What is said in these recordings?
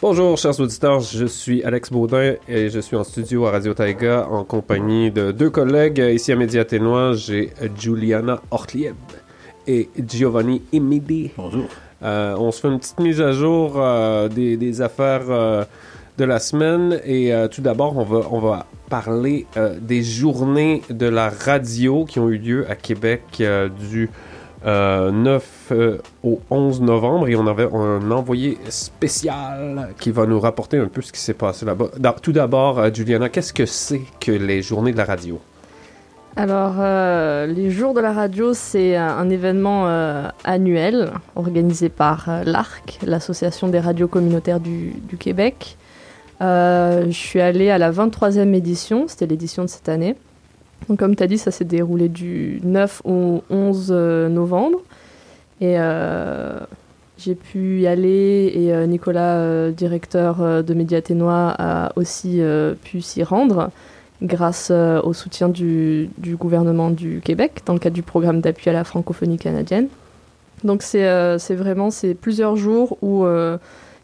Bonjour chers auditeurs, je suis Alex Baudin et je suis en studio à Radio Taiga en compagnie de deux collègues. Ici à Média Ténois, j'ai Juliana Ortlieb et Giovanni Emidi. Bonjour. Euh, on se fait une petite mise à jour euh, des, des affaires euh, de la semaine et euh, tout d'abord on va, on va parler euh, des journées de la radio qui ont eu lieu à Québec euh, du euh, 9 euh, au 11 novembre et on avait un envoyé spécial qui va nous rapporter un peu ce qui s'est passé là-bas. Tout d'abord, Juliana, qu'est-ce que c'est que les journées de la radio? Alors, les jours de la radio, c'est un, événement annuel organisé par l'ARC, l'Association des radios communautaires du Québec. Euh, je suis allée à la 23e édition, c'était l'édition de cette année. Donc, comme tu as dit, ça s'est déroulé du 9 au 11 euh, novembre. Et euh, j'ai pu y aller, et Nicolas, directeur de Média Ténois, a aussi pu s'y rendre grâce au soutien du, du gouvernement du Québec dans le cadre du programme d'appui à la francophonie canadienne. Donc c'est vraiment c'est plusieurs jours où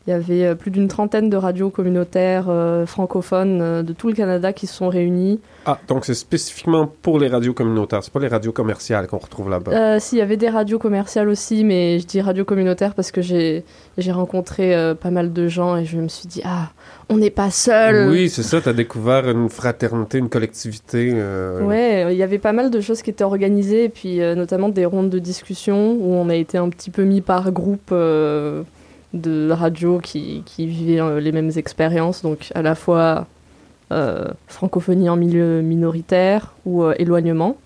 il y avait euh, plus d'une trentaine de radios communautaires euh, francophones euh, de tout le Canada qui se sont réunis. Ah, donc c'est spécifiquement pour les radios communautaires, c'est pas les radios commerciales qu'on retrouve là-bas. Euh, si, il y avait des radios commerciales aussi, mais je dis radios communautaires parce que j'ai rencontré pas mal de gens et je me suis dit, ah, on n'est pas seul. Oui, c'est ça, t'as découvert une fraternité, une collectivité. euh, Ouais, il y avait pas mal de choses qui étaient organisées, et puis euh, notamment des rondes de discussion où on a été un petit peu mis par groupe euh, de radios qui, qui vivaient euh, les mêmes expériences, donc à la fois euh, francophonie en milieu minoritaire ou euh, éloignement.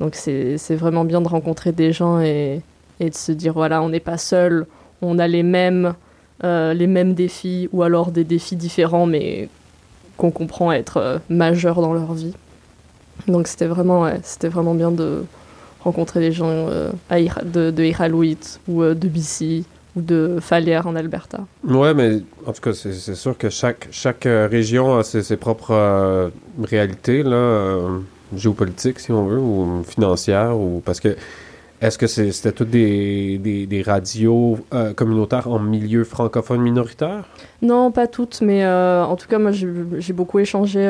Donc c'est vraiment bien de rencontrer des gens et, et de se dire voilà, on n'est pas seul, on a les mêmes, les mêmes défis ou alors des défis différents mais qu'on comprend être majeurs dans leur vie. Donc c'était vraiment, vraiment bien de rencontrer des gens de, de ou de BC ou de Falaire en Alberta? Ouais, mais en tout cas, c'est sûr que chaque, chaque euh, région a ses, ses propres euh, réalités, là, euh, géopolitiques, si on veut, ou financières, ou parce que est-ce que c'était toutes des, des, des radios euh, communautaires en milieu francophone minoritaire? Non, pas toutes, mais en tout cas, moi j'ai beaucoup échangé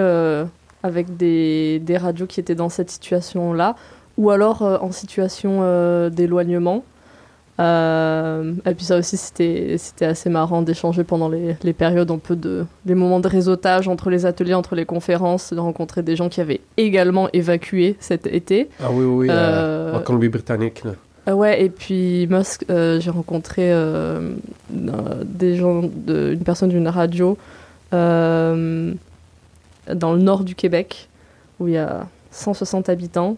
avec des, des radios qui étaient dans cette situation-là, ou alors en situation d'éloignement. Euh, et puis ça aussi, c'était assez marrant d'échanger pendant les, les périodes un peu de... les moments de réseautage entre les ateliers, entre les conférences, de rencontrer des gens qui avaient également évacué cet été. Ah oui, oui, Euh, en Colombie-Britannique. Ah ouais, et puis ce- euh, j'ai rencontré euh, des gens, de, une personne d'une radio dans le nord du Québec, où il y a 160 habitants.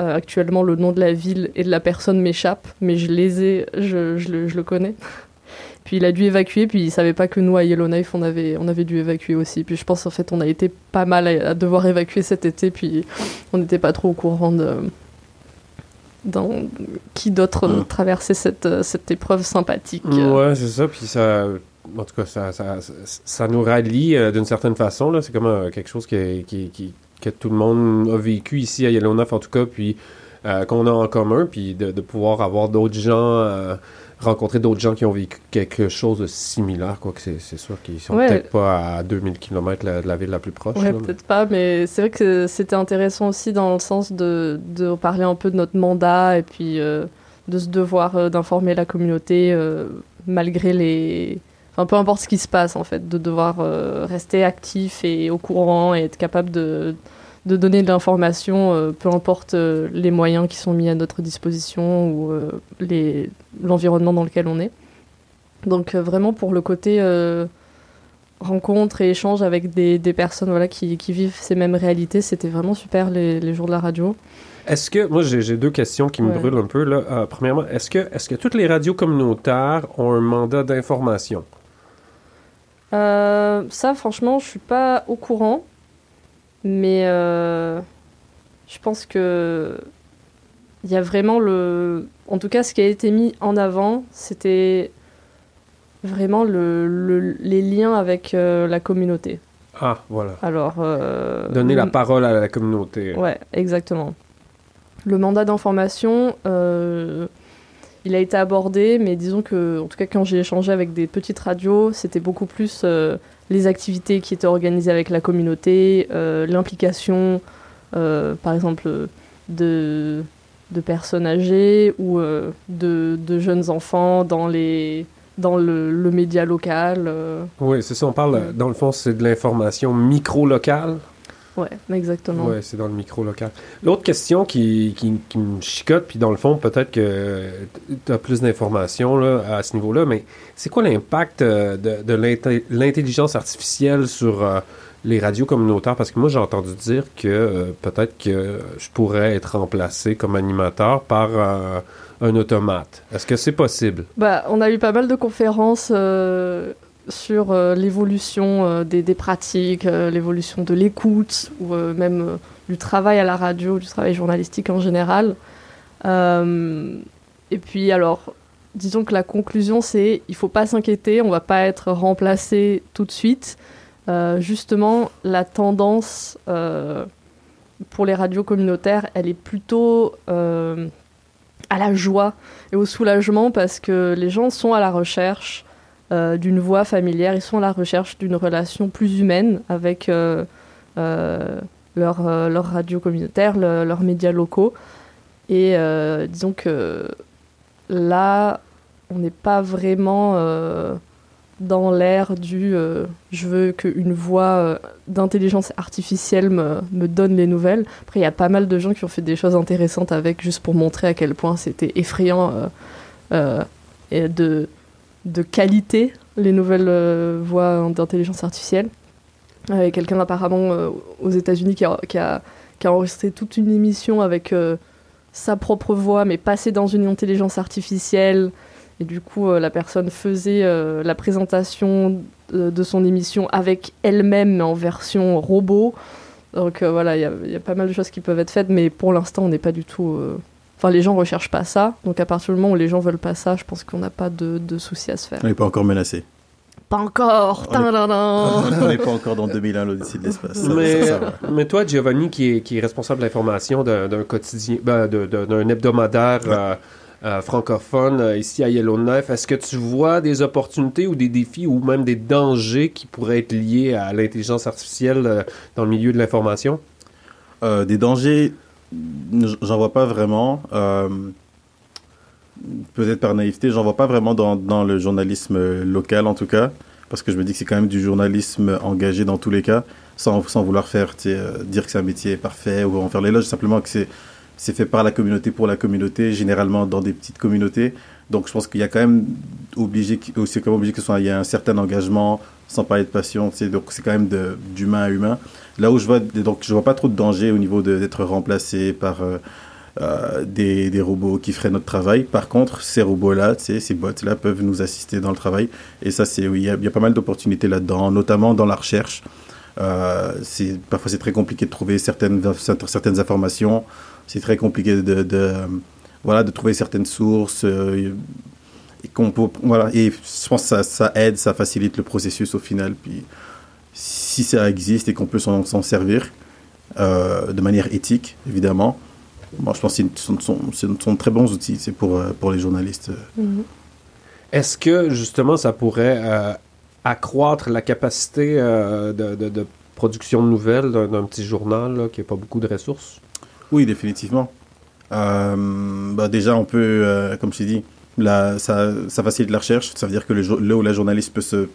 Euh, actuellement, le nom de la ville et de la personne m'échappe, mais je les ai, je, je le, je le connais. Puis il a dû évacuer, puis il savait pas que nous à Yellowknife on avait, on avait dû évacuer aussi. Puis je pense en fait on a été pas mal à, à devoir évacuer cet été, puis on n'était pas trop au courant de dans qui d'autre Mm. traversait cette, euh, cette épreuve sympathique. euh. Ouais, c'est ça. Puis ça, en tout cas, ça, ça, ça, nous rallie euh, d'une certaine façon. C'est comme euh, quelque chose qui, qui, qui- que tout le monde a vécu ici à Yellowknife, en tout cas, puis euh, qu'on a en commun, puis de, de pouvoir avoir d'autres gens, euh, rencontrer d'autres gens qui ont vécu quelque chose de similaire, quoi que c'est, sûr qu'ils sont Ouais. peut-être pas à 2000 km de la ville la plus proche. Ouais, mais- peut-être pas, mais c'est vrai que c'était intéressant aussi dans le sens de, de parler un peu de notre mandat et puis euh, de ce devoir d'informer la communauté malgré les. Enfin, peu importe ce qui se passe en fait, de devoir euh, rester actif et au courant et être capable de, de donner de l'information, euh, peu importe euh, les moyens qui sont mis à notre disposition ou les- l'environnement dans lequel on est. Donc, vraiment pour le côté. rencontre et échange avec des, des personnes voilà, qui, qui vivent ces mêmes réalités. C'était vraiment super les, les jours de la radio. Est-ce que, moi j'ai j'ai deux questions qui me Ouais. brûlent un peu. Là. Euh, premièrement, est-ce que, est-ce que toutes les radios communautaires ont un mandat d'information? Euh, ça, franchement, je suis pas au courant. Mais euh, je pense que il y a vraiment le. En tout cas, ce qui a été mis en avant, c'était vraiment le, les liens avec la communauté. Ah, voilà. Alors. Donner la parole à la communauté. Ouais, exactement. Le mandat d'information, il a été abordé, mais disons que, en tout cas, quand j'ai échangé avec des petites radios, c'était beaucoup plus les activités qui étaient organisées avec la communauté, l'implication, par exemple, de de personnes âgées ou euh, de, de, jeunes enfants dans, les, dans le, le média local. Euh. Oui, c'est ça, on parle, dans le fond, c'est de l'information micro-locale. Oui, exactement. Oui, c'est dans le micro-local. L'autre question qui, qui, qui, me chicote, puis dans le fond, peut-être que tu as plus d'informations à ce niveau-là, mais c'est quoi l'impact euh, de, de l'intelligence artificielle sur les radios communautaires? Parce que moi j'ai entendu dire que euh, peut-être que je pourrais être remplacé comme animateur par euh, un automate. Est-ce que c'est possible? Bah, on a eu pas mal de conférences euh, sur l'évolution des, des, pratiques, l'évolution de l'écoute ou même du travail à la radio, du travail journalistique en général. et puis alors disons que la conclusion c'est il faut pas s'inquiéter, on va pas être remplacé tout de suite. Euh, justement, la tendance euh, pour les radios communautaires, elle est plutôt euh, à la joie et au soulagement parce que les gens sont à la recherche d'une voix familière, ils sont à la recherche d'une relation plus humaine avec leur, leur, radio communautaire, leurs médias locaux. Et disons que là, on n'est pas vraiment dans l'ère du euh, je veux qu'une voix euh, d'intelligence artificielle me, me, donne les nouvelles. Après, il y a pas mal de gens qui ont fait des choses intéressantes avec, juste pour montrer à quel point c'était effrayant euh, de, de qualité, les nouvelles voix d'intelligence artificielle. Il y a quelqu'un apparemment aux États-Unis qui a, qui, a, enregistré toute une émission avec sa propre voix, mais passée dans une intelligence artificielle. Et du coup, euh, la personne faisait euh, la présentation de, son émission avec elle-même, mais en version robot. Donc euh, voilà, il y, a pas mal de choses qui peuvent être faites, mais pour l'instant, on n'est pas du tout. Enfin, les gens recherchent pas ça. Donc à partir du moment où les gens veulent pas ça, je pense qu'on n'a pas de, de, soucis à se faire. On n'est pas encore menacé. Pas encore. On n'est pas encore dans 2001 l'Odyssée de l'espace. Mais, mais, toi, Giovanni, qui est, qui est responsable de l'information d'un quotidien, ben, d'un hebdomadaire. Euh, francophone euh, ici à Yellowknife. Est-ce que tu vois des opportunités ou des défis ou même des dangers qui pourraient être liés à l'intelligence artificielle euh, dans le milieu de l'information? des dangers, j'en vois pas vraiment. Peut-être par naïveté, j'en vois pas vraiment dans, dans, le journalisme local en tout cas, parce que je me dis que c'est quand même du journalisme engagé dans tous les cas, sans, sans vouloir faire dire que c'est un métier parfait ou en faire l'éloge, simplement que c'est fait par la communauté pour la communauté, généralement dans des petites communautés. Donc je pense qu'il y a quand même obligé, aussi quand même obligé que soit, y a un certain engagement, sans parler de passion. Donc c'est quand même d'humain à humain. Là où je vois, donc je vois pas trop de danger au niveau d'être remplacé par euh, euh, des, robots qui feraient notre travail. Par contre, ces robots-là, ces bots-là peuvent nous assister dans le travail. Et ça, c'est il y, a pas mal d'opportunités là-dedans, notamment dans la recherche. Euh, parfois c'est très compliqué de trouver certaines certaines informations c'est très compliqué de, voilà, de trouver certaines sources. Euh, et, qu'on peut, voilà, et je pense que ça, ça, aide, ça facilite le processus au final. Puis, si ça existe et qu'on peut s'en servir euh, de manière éthique, évidemment, moi je pense que ce sont, sont, très bons outils c'est pour, euh, pour les journalistes. Mm-hmm. Est-ce que justement ça pourrait accroître la capacité de, de, production de nouvelles d'un petit journal qui n'a pas beaucoup de ressources? Oui, définitivement. Euh, bah déjà, on peut, euh, comme je dit, là, ça, ça, facilite la recherche. Ça veut dire que le, là où la journaliste peut se,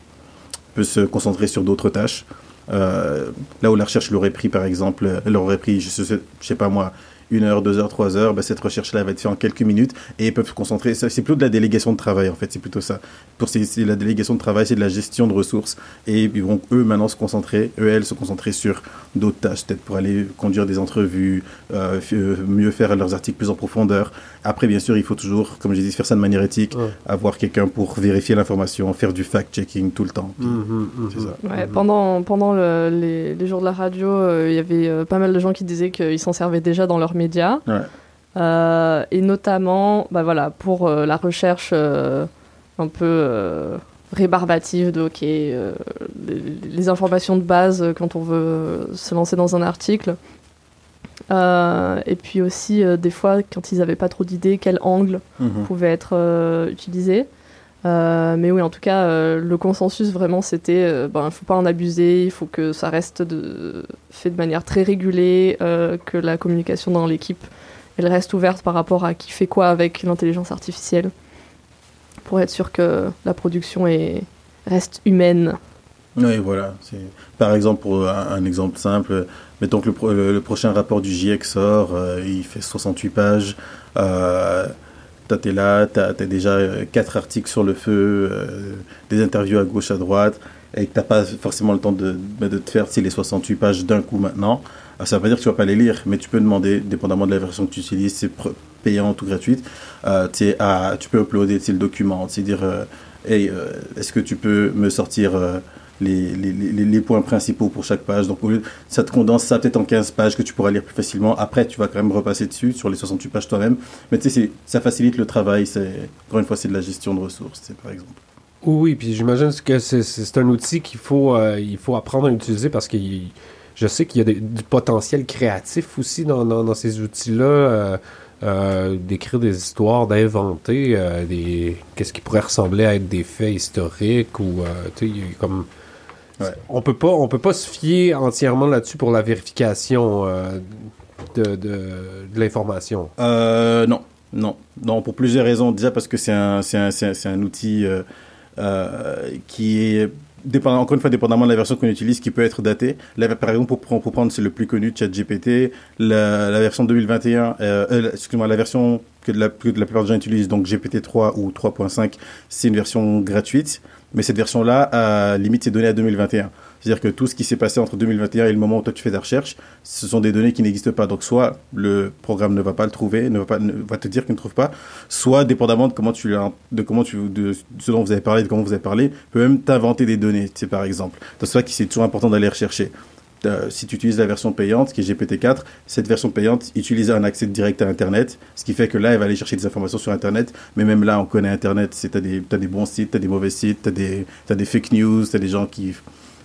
peut se concentrer sur d'autres tâches. Euh, là où la recherche l'aurait pris, par exemple, elle aurait pris, je sais, je sais pas moi, une heure, deux heures, trois heures, ben, cette recherche-là va être faite en quelques minutes et ils peuvent se concentrer. C'est plutôt de la délégation de travail, en fait, c'est plutôt ça. Pour c'est la délégation de travail, c'est de la gestion de ressources et ils vont eux maintenant se concentrer, eux, elles se concentrer sur d'autres tâches, peut-être pour aller conduire des entrevues, euh, euh, mieux faire leurs articles plus en profondeur. Après, bien sûr, il faut toujours, comme je dis, faire ça de manière éthique, avoir quelqu'un pour vérifier l'information, faire du fact-checking tout le temps. Mmh, mmh, mmh, ça. Ouais, pendant pendant les, les, jours de la radio, euh, il y avait pas mal de gens qui disaient qu'ils s'en servaient déjà dans leur médias. Euh, et notamment, bah voilà, pour euh, la recherche euh, un peu rébarbatif de ok les, les, informations de base quand on veut se lancer dans un article. Et puis aussi des fois quand ils n'avaient pas trop d'idées, quel angle Mhm. pouvait être utilisé. Euh, mais oui, en tout cas, euh, le consensus vraiment, c'était, euh, ben, il faut pas en abuser, il faut que ça reste de, fait de manière très régulée, euh, que la communication dans l'équipe, elle reste ouverte par rapport à qui fait quoi avec l'intelligence artificielle, pour être sûr que la production est, reste humaine. Oui, voilà. Par exemple, pour un, exemple simple, mettons que le, pro- le- le prochain rapport du GIEC sort, euh, il fait 68 pages. Euh, toi, t'es là, t'as as déjà euh, quatre articles sur le feu, euh, des interviews à gauche, à droite, et que t'as pas forcément le temps de, de te faire les 68 pages d'un coup maintenant. Ça veut pas dire que tu vas pas les lire, mais tu peux demander, dépendamment de la version que tu utilises, c'est payante ou gratuite, euh, à- tu peux uploader le document, c'est dire, est-ce que tu peux me sortir les, les, les, points principaux pour chaque page. Donc, ça te condense ça peut-être en 15 pages que tu pourras lire plus facilement. Après, tu vas quand même repasser dessus sur les 68 pages toi-même. Mais tu sais, ça facilite le travail. Encore une fois, c'est de la gestion de ressources, par exemple. Oui, puis j'imagine que c'est- un outil qu'il faut, euh, faut apprendre à utiliser parce que je sais qu'il y a du potentiel créatif aussi dans, dans, ces outils-là. euh, euh, d'écrire des histoires, d'inventer des qu'est-ce qui pourrait ressembler à être des faits historiques ou tu sais comme Ouais. on peut pas on peut pas se fier entièrement là-dessus pour la vérification euh, de, de, de l'information. Euh, non, non, non, pour plusieurs raisons. Déjà parce que c'est un, c'est un, c'est un, outil euh, qui est, dépendant, encore une fois, dépendamment de la version qu'on utilise, qui peut être daté. Là, par exemple, pour, prendre- pour prendre c'est le plus connu, ChatGPT, la, la version 2021, euh, euh, excuse-moi, la version que de la, que de la plupart des gens utilisent, donc GPT-3 ou 3.5, c'est une version gratuite. Mais cette version-là, limite, c'est donné à 2021. C'est-à-dire que tout ce qui s'est passé entre 2021 et le moment où toi tu fais ta recherche, ce sont des données qui n'existent pas. Donc soit le programme ne va pas le trouver, ne va pas, ne- va te dire qu'il ne trouve pas, soit dépendamment de comment tu de comment tu, de ce dont vous avez parlé, de comment vous avez parlé, peut même t'inventer des données, c'est par exemple. Donc c'est ça qui c'est toujours important d'aller rechercher. Euh, si tu utilises la version payante, qui est GPT-4, cette version payante utilise un accès direct à Internet, ce qui fait que là, elle va aller chercher des informations sur Internet. Mais même là, on connaît Internet. C'est t'as des, t'as des bons sites, t'as des mauvais sites, t'as des, t'as des fake news, t'as des gens qui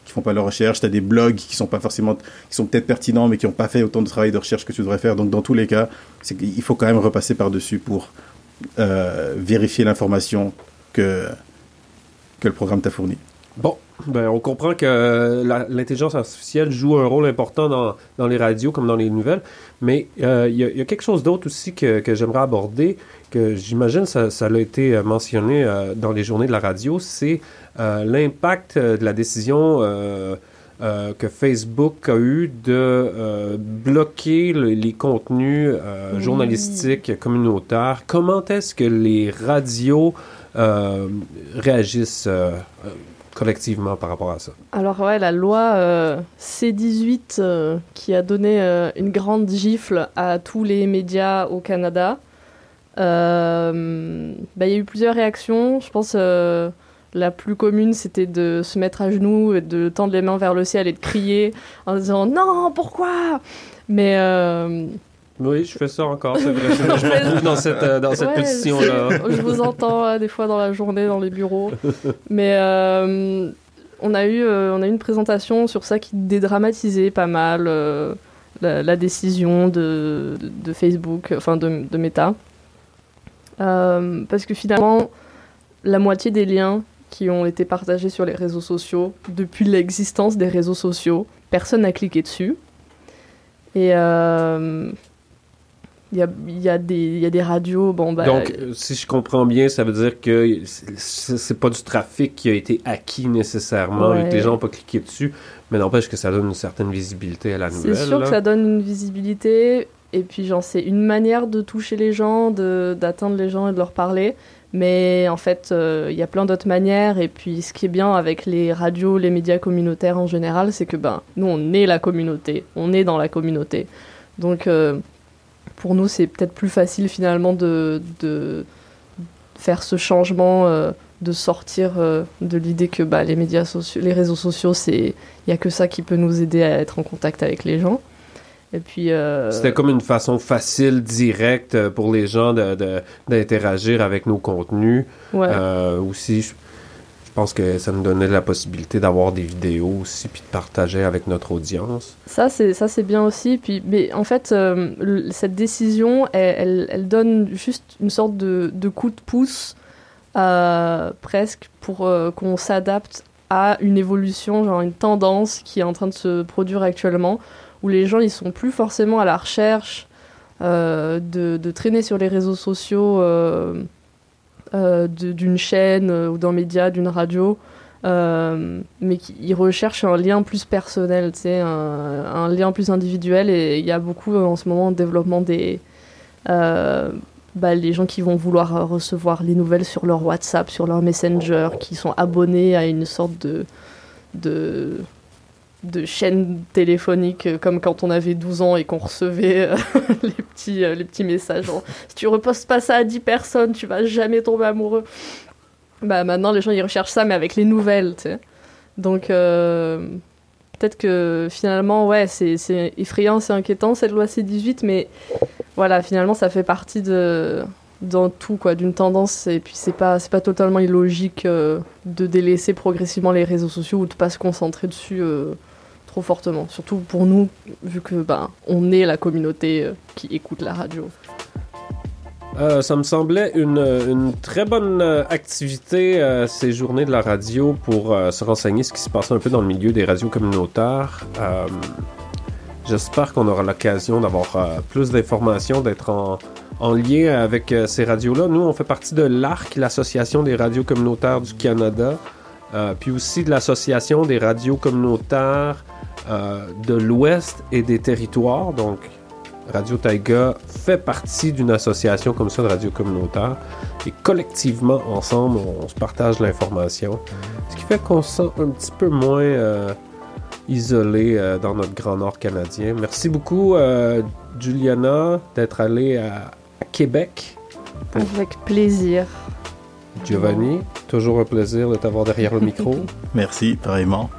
qui font pas leur recherche, t'as des blogs qui sont pas forcément, qui sont peut-être pertinents, mais qui n'ont pas fait autant de travail de recherche que tu devrais faire. Donc dans tous les cas, qu'il faut quand même repasser par dessus pour euh, vérifier l'information que que le programme t'a fourni. Bon, ben, on comprend que la- l'intelligence artificielle joue un rôle important dans, dans les radios comme dans les nouvelles, mais euh, il y, a- il y a quelque chose d'autre aussi que, que j'aimerais aborder, que j'imagine ça, ça a été euh, mentionné euh, dans les journées de la radio, c'est euh, l'impact euh, de la décision euh, euh, que Facebook a eu de euh, bloquer le- les contenus euh, Oui. journalistiques communautaires. Comment est-ce que les radios euh, réagissent euh, euh, collectivement par rapport à ça. Alors ouais, la loi euh, C18 euh, qui a donné euh, une grande gifle à tous les médias au Canada. Bah, Il y a eu plusieurs réactions. Je pense la plus commune, c'était de se mettre à genoux, et de tendre les mains vers le ciel et de crier en disant non, pourquoi? Mais Oui, je fais ça encore, c'est vrai. Je me retrouve dans cette, euh, dans cette Ouais, position-là. Je vous entends euh, des fois dans la journée, dans les bureaux. Mais euh, on, a eu, euh, on a eu une présentation sur ça qui dédramatisait pas mal la, la décision de, de- de Facebook, enfin de, de Meta. Parce que finalement, la moitié des liens qui ont été partagés sur les réseaux sociaux, depuis l'existence des réseaux sociaux, personne n'a cliqué dessus. Et il y, a, il y, a des- il y a des radios, bon bah... Donc, euh, si je comprends bien, ça veut dire que c'est pas du trafic qui a été acquis nécessairement et que les gens n'ont pas cliqué dessus, mais n'empêche que ça donne une certaine visibilité à la nouvelle. C'est sûr là. que ça donne une visibilité, et puis genre c'est une manière de toucher les gens, d'atteindre les gens et de leur parler. Mais en fait, euh, il y a plein d'autres manières. Et puis, ce qui est bien avec les radios, les médias communautaires en général, c'est que ben, nous, on est la communauté. On est dans la communauté. Donc, euh, pour nous, c'est peut-être plus facile finalement de, de faire ce changement, euh, de sortir euh, de l'idée que bah, les médias sociaux, les réseaux sociaux, c'est il n'y a que ça qui peut nous aider à être en contact avec les gens. Et puis. euh, C'était comme une façon facile, directe pour les gens de- de- d'interagir avec nos contenus. ouais. Aussi, je, pense que ça nous donnait la possibilité d'avoir des vidéos aussi, puis de partager avec notre audience. Ça, c'est ça, c'est bien aussi. Puis, mais en fait, euh, cette décision, elle, elle- donne juste une sorte de, de coup de pouce, euh, presque, pour euh, qu'on s'adapte à une évolution, genre une tendance qui est en train de se produire actuellement, où les gens, ils sont plus forcément à la recherche de, de traîner sur les réseaux sociaux d'une chaîne euh, ou d'un média, d'une radio. Euh, mais qui ils recherchent un lien plus personnel, un, un lien plus individuel. Et il y a beaucoup euh, en ce moment de développement des. euh, bah, les gens qui vont vouloir euh, recevoir les nouvelles sur leur WhatsApp, sur leur Messenger, qui sont abonnés à une sorte de de chaîne téléphonique euh, comme quand on avait 12 ans et qu'on recevait euh, les, petits, euh, les petits messages si tu repostes pas ça à 10 personnes tu vas jamais tomber amoureux bah maintenant les gens ils recherchent ça mais avec les nouvelles tu sais. Donc peut-être que finalement ouais c'est c'est effrayant c'est inquiétant cette loi C18 mais voilà finalement ça fait partie de d'un tout quoi d'une tendance et puis c'est pas c'est pas totalement illogique de délaisser progressivement les réseaux sociaux ou de pas se concentrer dessus trop fortement surtout pour nous vu que ben on est la communauté euh, qui écoute la radio Euh, ça me semblait une, très bonne euh, activité, ces journées de la radio, pour se renseigner ce qui se passe un peu dans le milieu des radios communautaires. J'espère qu'on aura l'occasion d'avoir plus d'informations, d'être en, en lien avec ces radios-là. Nous, on fait partie de l'ARC, l'Association des radios communautaires du Canada, euh, puis aussi de l'Association des radios communautaires euh, de l'Ouest et des territoires. Donc, Radio Taiga fait partie d'une association comme ça de radio communautaire. Et collectivement, ensemble, on, se partage l'information. Ce qui fait qu'on se sent un petit peu moins euh, isolé dans notre Grand Nord canadien. Merci beaucoup, Juliana, d'être allée à Québec. avec plaisir Giovanni, toujours un plaisir de t'avoir derrière le micro. Merci, pareillement.